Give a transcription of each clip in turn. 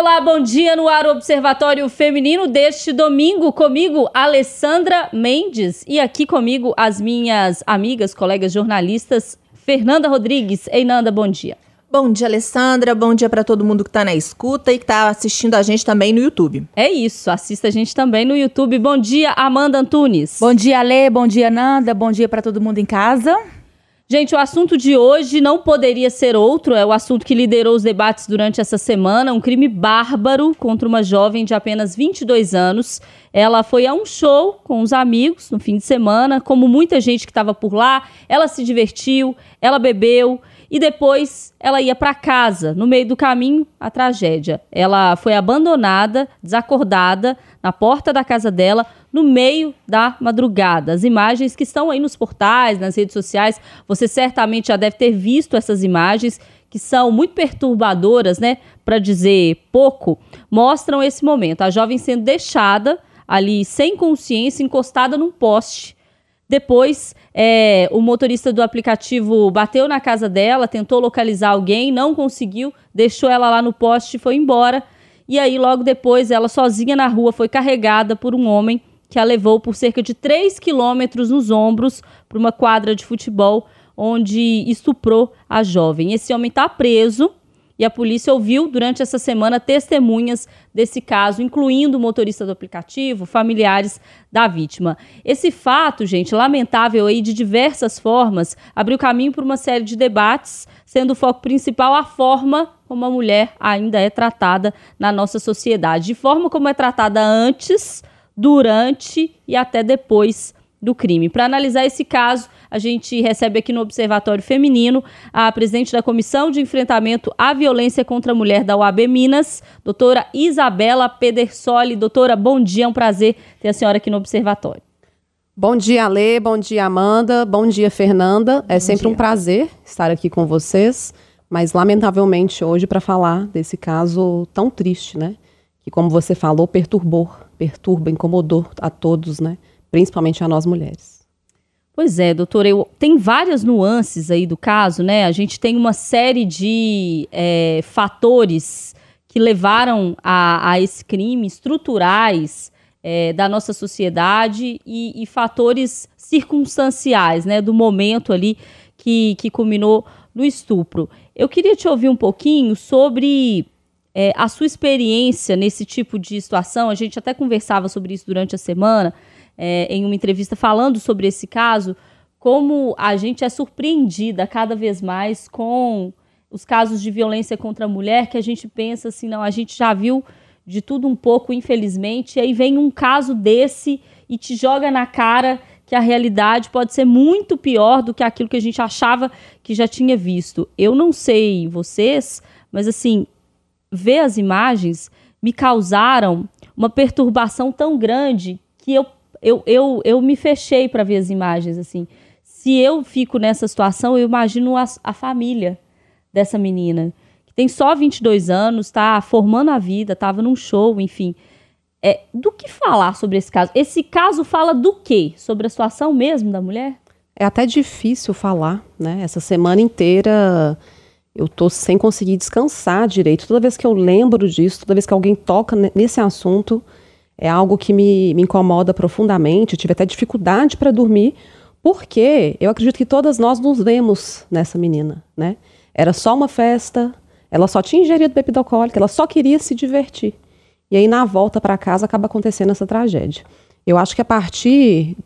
Olá, bom dia no ar Observatório Feminino deste domingo. Comigo, Alessandra Mendes. E aqui comigo, as minhas amigas, colegas jornalistas, Fernanda Rodrigues. Ei, Nanda, bom dia. Bom dia, Alessandra. Bom dia para todo mundo que está na escuta e que está assistindo a gente também no YouTube. É isso, assista a gente também no YouTube. Bom dia, Amanda Antunes. Bom dia, Lê. Bom dia, Nanda. Bom dia para todo mundo em casa. Gente, o assunto de hoje não poderia ser outro, é o assunto que liderou os debates durante essa semana, um crime bárbaro contra uma jovem de apenas 22 anos. Ela foi a um show com os amigos no fim de semana, como muita gente que estava por lá, ela se divertiu, ela bebeu e depois ela ia para casa. No meio do caminho, a tragédia. Ela foi abandonada, desacordada, na porta da casa dela no meio da madrugada. As imagens que estão aí nos portais, nas redes sociais, você certamente já deve ter visto essas imagens que são muito perturbadoras, né, para dizer pouco, mostram esse momento. A jovem sendo deixada ali sem consciência, encostada num poste. Depois, é, o motorista do aplicativo bateu na casa dela, tentou localizar alguém, não conseguiu, deixou ela lá no poste e foi embora. E aí, logo depois, ela sozinha na rua foi carregada por um homem que a levou por cerca de 3 quilômetros nos ombros para uma quadra de futebol, onde estuprou a jovem. Esse homem está preso e a polícia ouviu durante essa semana testemunhas desse caso, incluindo o motorista do aplicativo, familiares da vítima. Esse fato, gente, lamentável aí de diversas formas, abriu caminho para uma série de debates, sendo o foco principal a forma como a mulher ainda é tratada na nossa sociedade, de forma como é tratada antes durante e até depois do crime. Para analisar esse caso, a gente recebe aqui no Observatório Feminino a presidente da Comissão de Enfrentamento à Violência contra a Mulher da UAB Minas, doutora Isabela Pedersoli. Doutora, bom dia, é um prazer ter a senhora aqui no Observatório. Bom dia, Lê, bom dia, Amanda, bom dia, Fernanda. É bom sempre dia. um prazer estar aqui com vocês, mas lamentavelmente hoje para falar desse caso tão triste, né? Que, como você falou, perturbou perturba, incomodou a todos, né? Principalmente a nós mulheres. Pois é, doutora, eu, tem várias nuances aí do caso, né? A gente tem uma série de é, fatores que levaram a, a esse crime, estruturais é, da nossa sociedade e, e, fatores circunstanciais, né? Do momento ali que, que culminou no estupro. Eu queria te ouvir um pouquinho sobre é, a sua experiência nesse tipo de situação, a gente até conversava sobre isso durante a semana, é, em uma entrevista falando sobre esse caso, como a gente é surpreendida cada vez mais com os casos de violência contra a mulher, que a gente pensa assim, não, a gente já viu de tudo um pouco, infelizmente, e aí vem um caso desse e te joga na cara que a realidade pode ser muito pior do que aquilo que a gente achava que já tinha visto. Eu não sei vocês, mas assim, ver as imagens me causaram uma perturbação tão grande que eu, eu, eu, eu me fechei para ver as imagens. assim. Se eu fico nessa situação, eu imagino a, a família dessa menina, que tem só 22 anos, está formando a vida, estava num show, enfim. É, do que falar sobre esse caso? Esse caso fala do quê? Sobre a situação mesmo da mulher? É até difícil falar, né? Essa semana inteira eu tô sem conseguir descansar direito. Toda vez que eu lembro disso, toda vez que alguém toca nesse assunto, é algo que me, me incomoda profundamente. Eu tive até dificuldade para dormir, porque eu acredito que todas nós nos vemos nessa menina, né? Era só uma festa, ela só tinha ingerido bebida alcoólica, ela só queria se divertir. E aí, na volta para casa, acaba acontecendo essa tragédia. Eu acho que a partir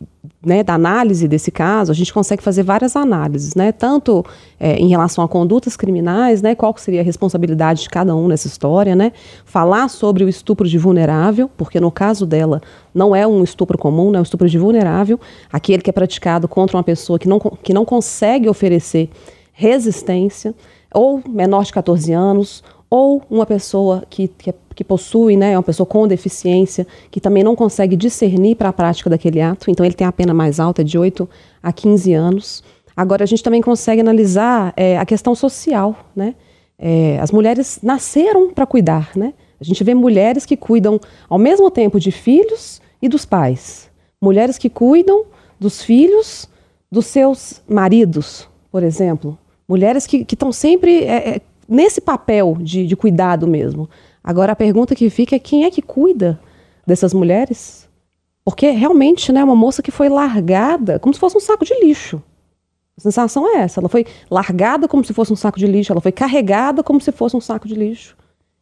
né, da análise desse caso, a gente consegue fazer várias análises, né, tanto é, em relação a condutas criminais, né, qual seria a responsabilidade de cada um nessa história, né, falar sobre o estupro de vulnerável, porque no caso dela não é um estupro comum, né, é um estupro de vulnerável, aquele que é praticado contra uma pessoa que não, que não consegue oferecer resistência, ou menor de 14 anos, ou uma pessoa que, que, é, que, possui, né, uma pessoa com deficiência, que também não consegue discernir para a prática daquele ato, então ele tem a pena mais alta, de 8 a 15 anos. Agora, a gente também consegue analisar é, a questão social, né? É, as mulheres nasceram para cuidar, né? A gente vê mulheres que cuidam ao mesmo tempo de filhos e dos pais. Mulheres que cuidam dos filhos dos seus maridos, por exemplo. Mulheres que estão sempre é, é nesse papel de, de cuidado mesmo. Agora a pergunta que fica é quem é que cuida dessas mulheres? Porque realmente, né, uma moça que foi largada como se fosse um saco de lixo. A sensação é essa. Ela foi largada como se fosse um saco de lixo, ela foi carregada como se fosse um saco de lixo.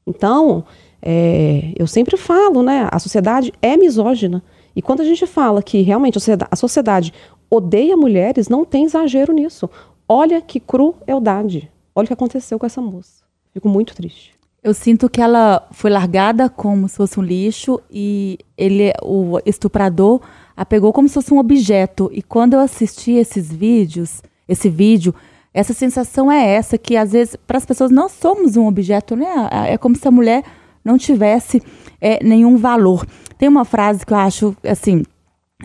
Então, é, eu sempre falo, né? A sociedade é misógina. E quando a gente fala que realmente a sociedade odeia mulheres, não tem exagero nisso. Olha que crueldade. Olha o que aconteceu com essa moça. Fico muito triste. Eu sinto que ela foi largada como se fosse um lixo e ele, o estuprador, a pegou como se fosse um objeto. E quando eu assisti esses vídeos, esse vídeo, essa sensação é essa que às vezes para as pessoas nós somos um objeto, né? É como se a mulher não tivesse é, nenhum valor. Tem uma frase que eu acho assim,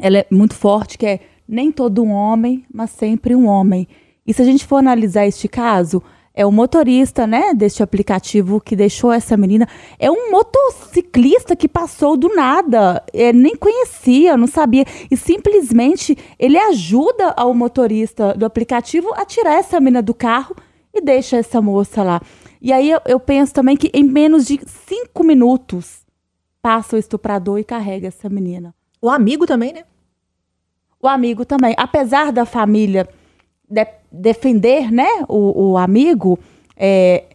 ela é muito forte que é nem todo um homem, mas sempre um homem. E se a gente for analisar este caso, é o motorista, né, deste aplicativo que deixou essa menina. É um motociclista que passou do nada, é, nem conhecia, não sabia. E simplesmente ele ajuda ao motorista do aplicativo a tirar essa menina do carro e deixa essa moça lá. E aí eu, eu penso também que em menos de cinco minutos passa o estuprador e carrega essa menina. O amigo também, né? O amigo também. Apesar da família de, defender, né, o, o amigo, é,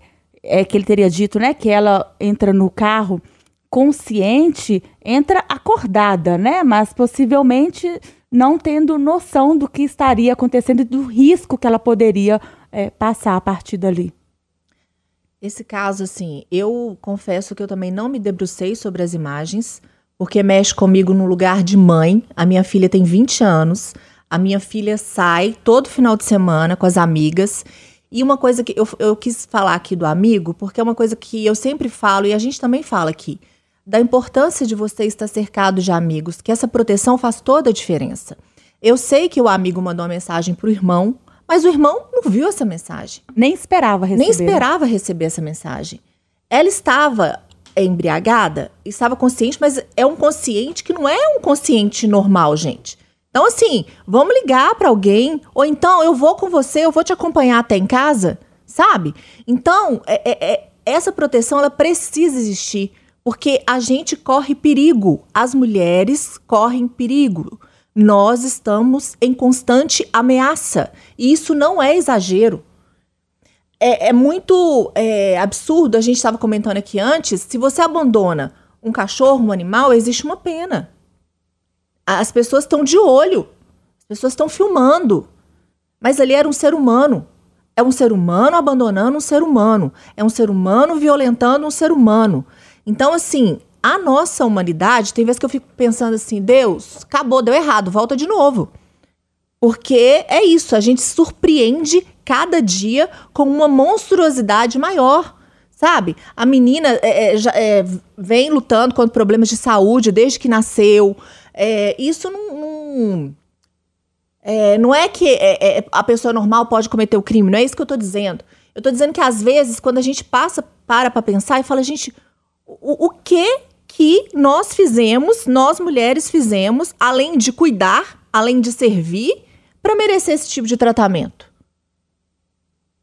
é, que ele teria dito, né, que ela entra no carro consciente, entra acordada, né, mas possivelmente não tendo noção do que estaria acontecendo e do risco que ela poderia é, passar a partir dali. Esse caso, assim, eu confesso que eu também não me debrucei sobre as imagens, porque mexe comigo no lugar de mãe. A minha filha tem 20 anos. A minha filha sai todo final de semana com as amigas. E uma coisa que eu, eu quis falar aqui do amigo, porque é uma coisa que eu sempre falo e a gente também fala aqui, da importância de você estar cercado de amigos, que essa proteção faz toda a diferença. Eu sei que o amigo mandou uma mensagem pro irmão, mas o irmão não viu essa mensagem. Nem esperava receber. Nem esperava receber essa mensagem. Ela estava embriagada, estava consciente, mas é um consciente que não é um consciente normal, gente. Então, assim, vamos ligar para alguém, ou então eu vou com você, eu vou te acompanhar até em casa, sabe? Então, é, é, é, essa proteção ela precisa existir, porque a gente corre perigo, as mulheres correm perigo. Nós estamos em constante ameaça, e isso não é exagero. É, é muito é, absurdo, a gente estava comentando aqui antes, se você abandona um cachorro, um animal, existe uma pena. As pessoas estão de olho. As pessoas estão filmando. Mas ali era um ser humano. É um ser humano abandonando um ser humano. É um ser humano violentando um ser humano. Então, assim, a nossa humanidade, tem vezes que eu fico pensando assim, Deus, acabou, deu errado, volta de novo. Porque é isso, a gente surpreende cada dia com uma monstruosidade maior. Sabe? A menina é, é, já, é, vem lutando contra problemas de saúde desde que nasceu. É, isso não. Não é, não é que é, é, a pessoa normal pode cometer o crime, não é isso que eu estou dizendo. Eu estou dizendo que às vezes, quando a gente passa, para para pensar e fala, gente, o, o que que nós fizemos, nós mulheres fizemos, além de cuidar, além de servir, para merecer esse tipo de tratamento?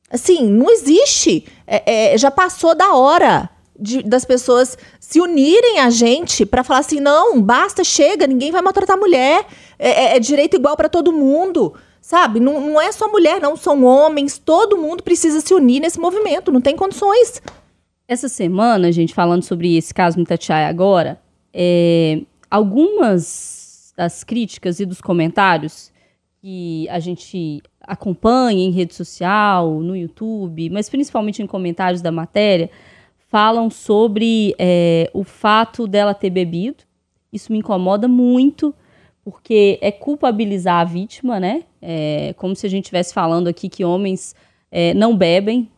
Assim, não existe. É, é, já passou da hora de, das pessoas se unirem a gente para falar assim: não, basta, chega, ninguém vai maltratar a mulher, é, é, é direito igual para todo mundo. Sabe? Não, não é só mulher, não, são homens, todo mundo precisa se unir nesse movimento, não tem condições. Essa semana, gente, falando sobre esse caso no Itatiaia agora, é, algumas das críticas e dos comentários que a gente acompanha em rede social, no YouTube, mas principalmente em comentários da matéria, falam sobre é, o fato dela ter bebido. Isso me incomoda muito, porque é culpabilizar a vítima, né? É como se a gente estivesse falando aqui que homens é, não bebem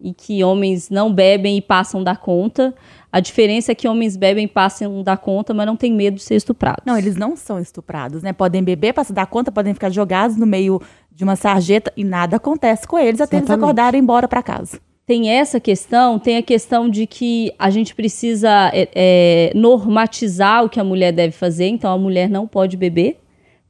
e que homens não bebem e passam da conta. A diferença é que homens bebem e passam da conta, mas não tem medo de ser estuprados. Não, eles não são estuprados, né? Podem beber, passar da conta, podem ficar jogados no meio de uma sarjeta e nada acontece com eles até Exatamente. eles acordarem e ir embora para casa tem essa questão, tem a questão de que a gente precisa é, é, normatizar o que a mulher deve fazer, então a mulher não pode beber,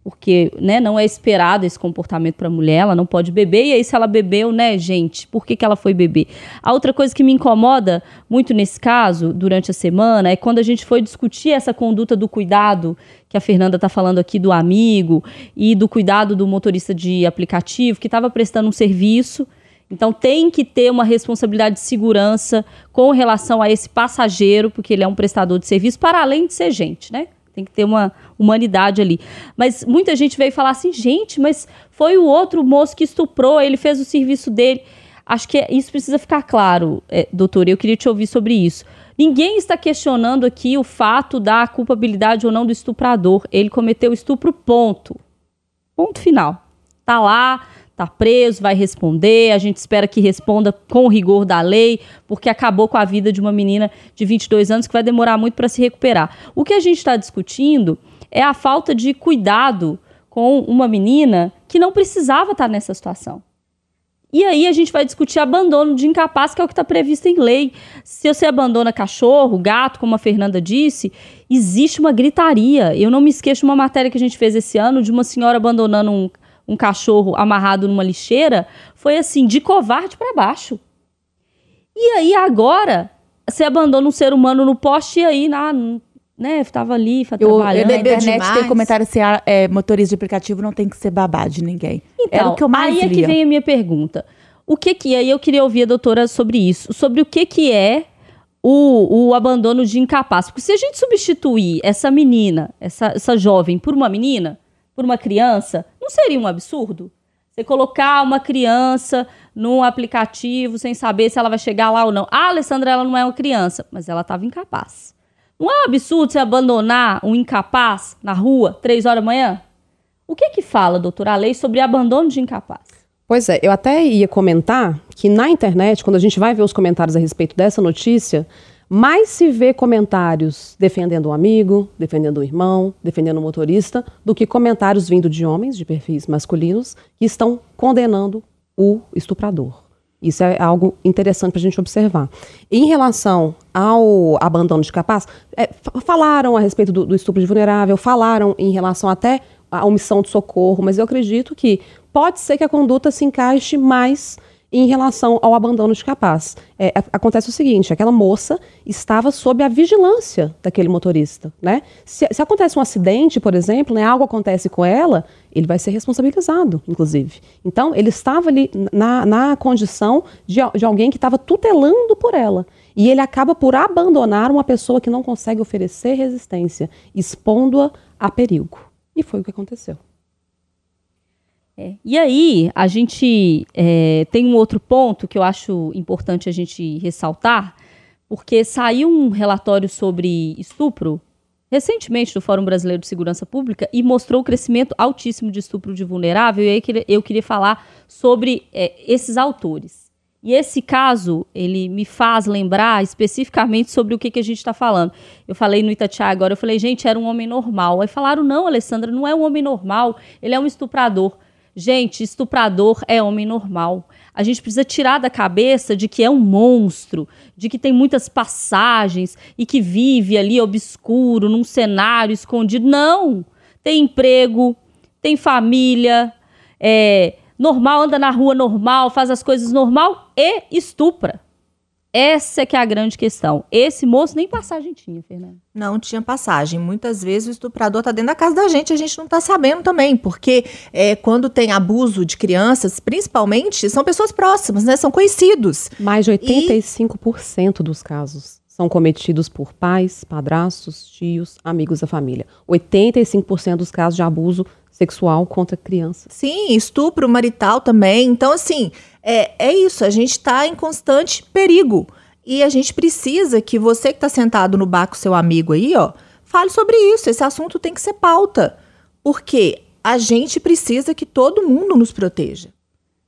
porque né, não é esperado esse comportamento para a mulher, ela não pode beber, e aí se ela bebeu, né, gente, por que, que ela foi beber? A outra coisa que me incomoda muito nesse caso, durante a semana, é quando a gente foi discutir essa conduta do cuidado, que a Fernanda está falando aqui do amigo, e do cuidado do motorista de aplicativo, que estava prestando um serviço, então tem que ter uma responsabilidade de segurança com relação a esse passageiro, porque ele é um prestador de serviço, para além de ser gente, né? Tem que ter uma humanidade ali. Mas muita gente veio falar assim, gente, mas foi o outro moço que estuprou, ele fez o serviço dele. Acho que isso precisa ficar claro, é, doutor. Eu queria te ouvir sobre isso. Ninguém está questionando aqui o fato da culpabilidade ou não do estuprador. Ele cometeu estupro, ponto. Ponto final. Tá lá, está preso, vai responder. A gente espera que responda com o rigor da lei, porque acabou com a vida de uma menina de 22 anos que vai demorar muito para se recuperar. O que a gente está discutindo é a falta de cuidado com uma menina que não precisava estar tá nessa situação. E aí a gente vai discutir abandono de incapaz, que é o que está previsto em lei. Se você abandona cachorro, gato, como a Fernanda disse, existe uma gritaria. Eu não me esqueço de uma matéria que a gente fez esse ano de uma senhora abandonando um, um cachorro amarrado numa lixeira, foi assim, de covarde para baixo. E aí agora, você abandona um ser humano no poste e aí, na, né, estava ali eu, trabalhando. Eu, na internet demais. tem comentário assim, é, motorista de aplicativo não tem que ser babá de ninguém. Então, Era o que eu mais aí lia. é que vem a minha pergunta. O que que, aí eu queria ouvir a doutora sobre isso, sobre o que que é o, o abandono de incapaz. Porque se a gente substituir essa menina, essa, essa jovem, por uma menina, por uma criança, não seria um absurdo? Você colocar uma criança num aplicativo sem saber se ela vai chegar lá ou não. Ah, Alessandra, ela não é uma criança, mas ela estava incapaz. Não é um absurdo você abandonar um incapaz na rua, três horas da manhã? O que que fala, doutora, a lei sobre abandono de incapaz? Pois é, eu até ia comentar que na internet, quando a gente vai ver os comentários a respeito dessa notícia, mais se vê comentários defendendo um amigo, defendendo um irmão, defendendo um motorista, do que comentários vindo de homens de perfis masculinos que estão condenando o estuprador. Isso é algo interessante para a gente observar. Em relação ao abandono de capaz, é, falaram a respeito do, do estupro de vulnerável, falaram em relação até à omissão de socorro, mas eu acredito que pode ser que a conduta se encaixe mais em relação ao abandono de capaz. É, acontece o seguinte: aquela moça estava sob a vigilância daquele motorista. Né? Se, se, acontece um acidente, por exemplo, né, algo acontece com ela, ele vai ser responsabilizado, inclusive. Então, ele estava ali na, na condição de, de alguém que estava tutelando por ela. E ele acaba por abandonar uma pessoa que não consegue oferecer resistência, expondo-a a perigo. E foi o que aconteceu. É. E aí, a gente é, tem um outro ponto que eu acho importante a gente ressaltar, porque saiu um relatório sobre estupro recentemente do Fórum Brasileiro de Segurança Pública e mostrou o crescimento altíssimo de estupro de vulnerável. E aí eu queria falar sobre é, esses autores. E esse caso, ele me faz lembrar especificamente sobre o que, que a gente está falando. Eu falei no Itatiaia agora, eu falei, gente, era um homem normal. Aí falaram, não, Alessandra, não é um homem normal, ele é um estuprador. Gente, estuprador é homem normal. A gente precisa tirar da cabeça de que é um monstro, de que tem muitas passagens e que vive ali obscuro, num cenário escondido. Não! Tem emprego, tem família, é normal, anda na rua normal, faz as coisas normal e estupra. Essa é que é a grande questão. Esse moço nem passagem tinha, Fernanda. Não tinha passagem. Muitas vezes o estuprador está dentro da casa da gente, a gente não está sabendo também, porque é, quando tem abuso de crianças, principalmente, são pessoas próximas, né? São conhecidos. Mais de 85% e... dos casos são cometidos por pais, padrastos, tios, amigos da família. 85% dos casos de abuso sexual contra crianças. Sim, estupro marital também. Então, assim, é, é isso, a gente está em constante perigo. E a gente precisa que você que está sentado no bar com seu amigo aí, ó, fale sobre isso. Esse assunto tem que ser pauta. Porque a gente precisa que todo mundo nos proteja.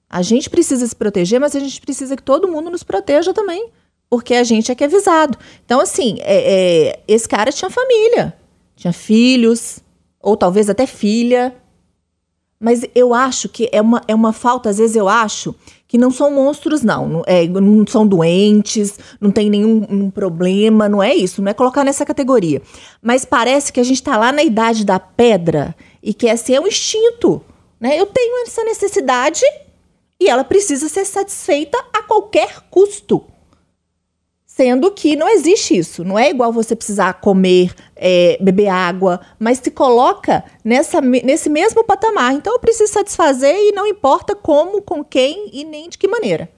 A gente precisa se proteger, mas a gente precisa que todo mundo nos proteja também. Porque a gente é que é avisado. Então, assim, é, é, esse cara tinha família, tinha filhos, ou talvez até filha. Mas eu acho que é uma, é uma falta, às vezes eu acho que não são monstros, não. Não, é, não são doentes, não tem nenhum um problema, não é isso, não é colocar nessa categoria. Mas parece que a gente está lá na idade da pedra e que esse é um instinto. Né? Eu tenho essa necessidade e ela precisa ser satisfeita a qualquer custo. Sendo que não existe isso. Não é igual você precisar comer, é, beber água, mas se coloca nessa, nesse mesmo patamar. Então eu preciso satisfazer e não importa como, com quem e nem de que maneira.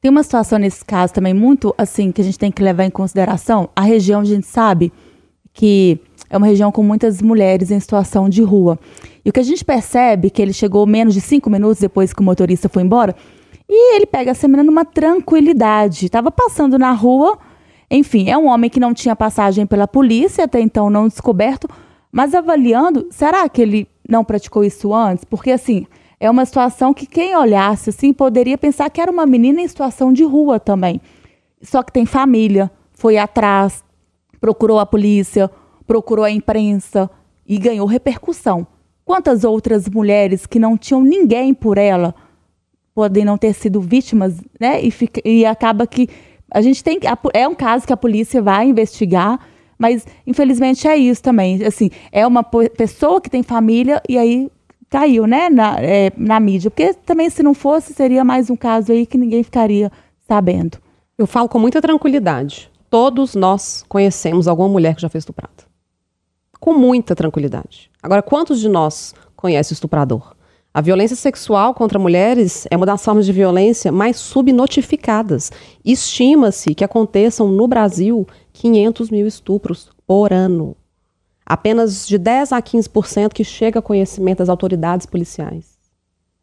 Tem uma situação nesse caso também muito assim que a gente tem que levar em consideração. A região, a gente sabe que é uma região com muitas mulheres em situação de rua. E o que a gente percebe que ele chegou menos de cinco minutos depois que o motorista foi embora, e ele pega essa menina numa tranquilidade. Estava passando na rua, enfim, é um homem que não tinha passagem pela polícia, até então não descoberto, mas avaliando, será que ele não praticou isso antes? Porque assim, é uma situação que quem olhasse assim poderia pensar que era uma menina em situação de rua também. Só que tem família, foi atrás, procurou a polícia, procurou a imprensa e ganhou repercussão. Quantas outras mulheres que não tinham ninguém por ela podem não ter sido vítimas, né? E, fica, e acaba que a gente tem é um caso que a polícia vai investigar, mas infelizmente é isso também. Assim, é uma pessoa que tem família e aí caiu, né, na, é, na mídia. Porque também se não fosse seria mais um caso aí que ninguém ficaria sabendo. Eu falo com muita tranquilidade. Todos nós conhecemos alguma mulher que já fez estuprado com muita tranquilidade. Agora, quantos de nós conhecem o estuprador? A violência sexual contra mulheres é uma das formas de violência mais subnotificadas. Estima-se que aconteçam no Brasil 500 mil estupros por ano. Apenas de 10 a 15% que chega a conhecimento das autoridades policiais.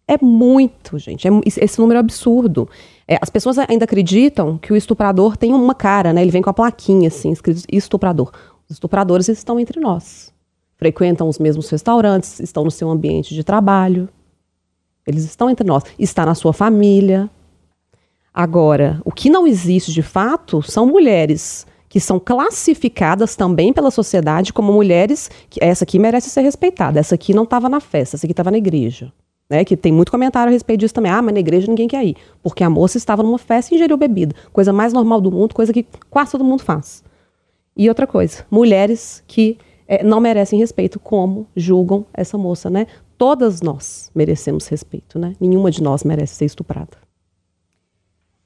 É muito, gente. É, esse número é absurdo. É, as pessoas ainda acreditam que o estuprador tem uma cara, né? Ele vem com a plaquinha, assim, escrito estuprador. Os estupradores estão entre nós. Frequentam os mesmos restaurantes, estão no seu ambiente de trabalho. Eles estão entre nós. Está na sua família. Agora, o que não existe de fato são mulheres que são classificadas também pela sociedade como mulheres que essa aqui merece ser respeitada, essa aqui não estava na festa, essa aqui estava na igreja. Né, que tem muito comentário a respeito disso também. Ah, mas na igreja ninguém quer ir. Porque a moça estava numa festa e ingeriu bebida. Coisa mais normal do mundo, coisa que quase todo mundo faz. E outra coisa, mulheres que é, não merecem respeito, como julgam essa moça, né? Todas nós merecemos respeito, né? Nenhuma de nós merece ser estuprada.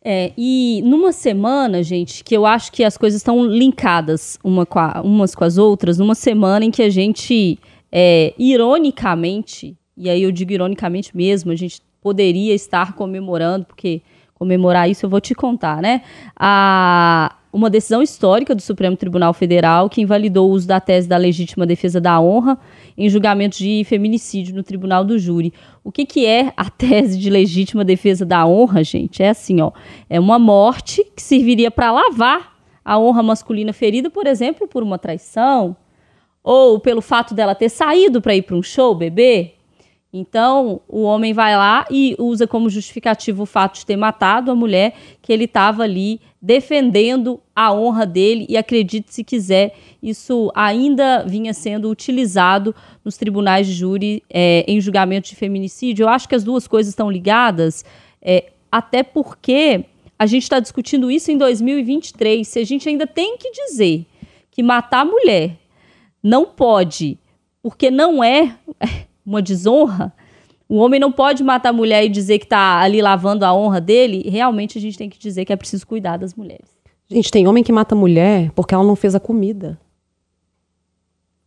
É, e numa semana, gente, que eu acho que as coisas estão linkadas uma com a, umas com as outras, numa semana em que a gente, é, ironicamente, e aí eu digo ironicamente mesmo, a gente poderia estar comemorando, porque comemorar isso eu vou te contar, né? A, uma decisão histórica do Supremo Tribunal Federal que invalidou o uso da tese da legítima defesa da honra em julgamento de feminicídio no Tribunal do Júri. O que, que é a tese de legítima defesa da honra, gente? É assim, ó, é uma morte que serviria para lavar a honra masculina ferida, por exemplo, por uma traição, ou pelo fato dela ter saído para ir para um show, bebê, então, o homem vai lá e usa como justificativo o fato de ter matado a mulher, que ele estava ali defendendo a honra dele, e acredite se quiser, isso ainda vinha sendo utilizado nos tribunais de júri é, em julgamento de feminicídio. Eu acho que as duas coisas estão ligadas, é, até porque a gente está discutindo isso em 2023. Se a gente ainda tem que dizer que matar a mulher não pode, porque não é uma desonra, o homem não pode matar a mulher e dizer que está ali lavando a honra dele. Realmente a gente tem que dizer que é preciso cuidar das mulheres. Gente, tem homem que mata mulher porque ela não fez a comida.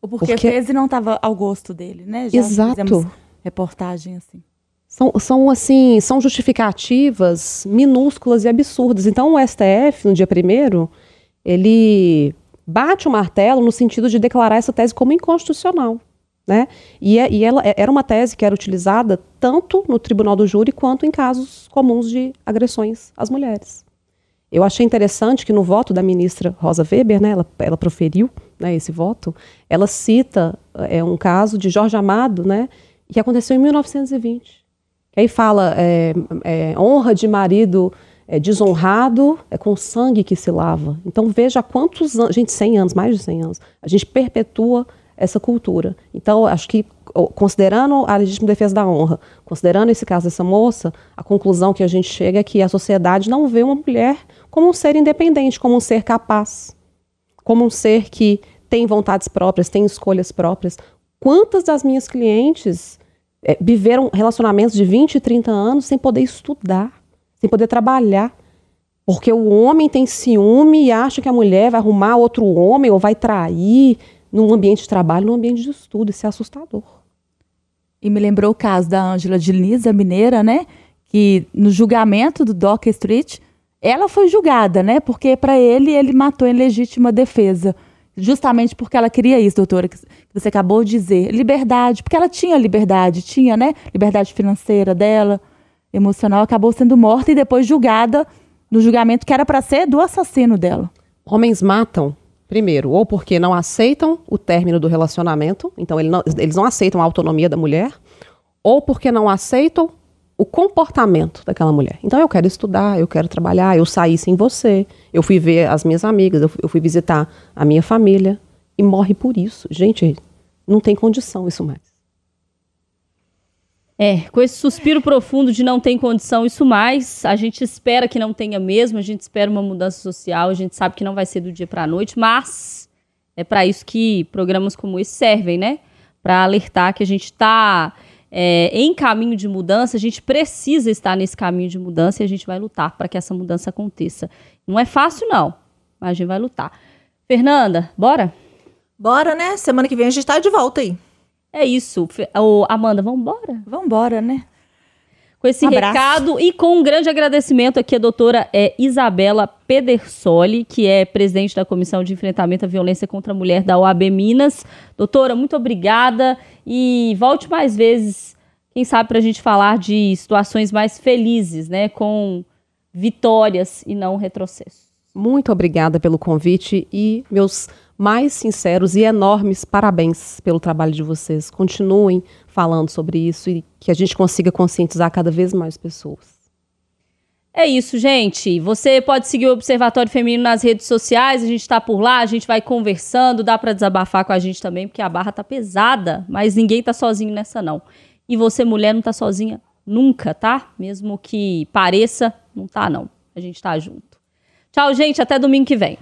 Ou porque, porque... fez e não estava ao gosto dele, né? Já Exato. reportagem assim. São, são, assim, são justificativas minúsculas e absurdas. Então, o STF, no dia primeiro, ele bate o martelo no sentido de declarar essa tese como inconstitucional. Né? E, é, e ela é, era uma tese que era utilizada tanto no tribunal do júri quanto em casos comuns de agressões às mulheres. Eu achei interessante que no voto da ministra Rosa Weber, né, ela, ela proferiu né, esse voto, ela cita é, um caso de Jorge Amado, né, que aconteceu em 1920. Que aí fala é, é, honra de marido é, desonrado é com sangue que se lava. Então veja quantos anos, gente, 100 anos, mais de 100 anos, a gente perpetua essa cultura. Então, acho que, considerando a legítima defesa da honra, considerando esse caso dessa moça, a conclusão que a gente chega é que a sociedade não vê uma mulher como um ser independente, como um ser capaz, como um ser que tem vontades próprias, tem escolhas próprias. Quantas das minhas clientes é, viveram relacionamentos de 20, 30 anos sem poder estudar, sem poder trabalhar? Porque o homem tem ciúme e acha que a mulher vai arrumar outro homem ou vai trair num ambiente de trabalho, num ambiente de estudo. Isso é assustador. E me lembrou o caso da Ângela de Lisa, mineira, né? Que no julgamento do Dock Street, ela foi julgada, né? Porque para ele, ele matou em legítima defesa. Justamente porque ela queria isso, doutora, que você acabou de dizer. Liberdade, porque ela tinha liberdade, tinha, né? Liberdade financeira dela, emocional, acabou sendo morta e depois julgada no julgamento que era para ser do assassino dela. Homens matam, primeiro, ou porque não aceitam o término do relacionamento, então ele não, eles não aceitam a autonomia da mulher, ou porque não aceitam o comportamento daquela mulher. Então eu quero estudar, eu quero trabalhar, eu saí sem você, eu fui ver as minhas amigas, eu fui, eu fui visitar a minha família e morre por isso. Gente, não tem condição isso mais. É, com esse suspiro profundo de não tem condição isso mais, a gente espera que não tenha mesmo, a gente espera uma mudança social, a gente sabe que não vai ser do dia para a noite, mas é para isso que programas como esse servem, né? Para alertar que a gente está é, em caminho de mudança, a gente precisa estar nesse caminho de mudança e a gente vai lutar para que essa mudança aconteça. Não é fácil, não, mas a gente vai lutar. Fernanda, bora? Bora, né? Semana que vem a gente tá de volta aí. É isso. Ô, Amanda, vamos embora? Vamos embora, né? Com esse recado e com um grande agradecimento aqui a doutora é, Isabela Pedersoli, que é presidente da Comissão de Enfrentamento à Violência contra a Mulher da OAB Minas. Doutora, muito obrigada e volte mais vezes, quem sabe, para a gente falar de situações mais felizes, né? Com vitórias e não retrocessos. Muito obrigada pelo convite e meus mais sinceros e enormes parabéns pelo trabalho de vocês. Continuem falando sobre isso e que a gente consiga conscientizar cada vez mais pessoas. É isso, gente. Você pode seguir o Observatório Feminino nas redes sociais, a gente está por lá, a gente vai conversando, dá para desabafar com a gente também, porque a barra tá pesada, mas ninguém tá sozinho nessa não. E você, mulher, não tá sozinha nunca, tá? Mesmo que pareça, não tá não. A gente tá junto. Tchau, gente, até domingo que vem.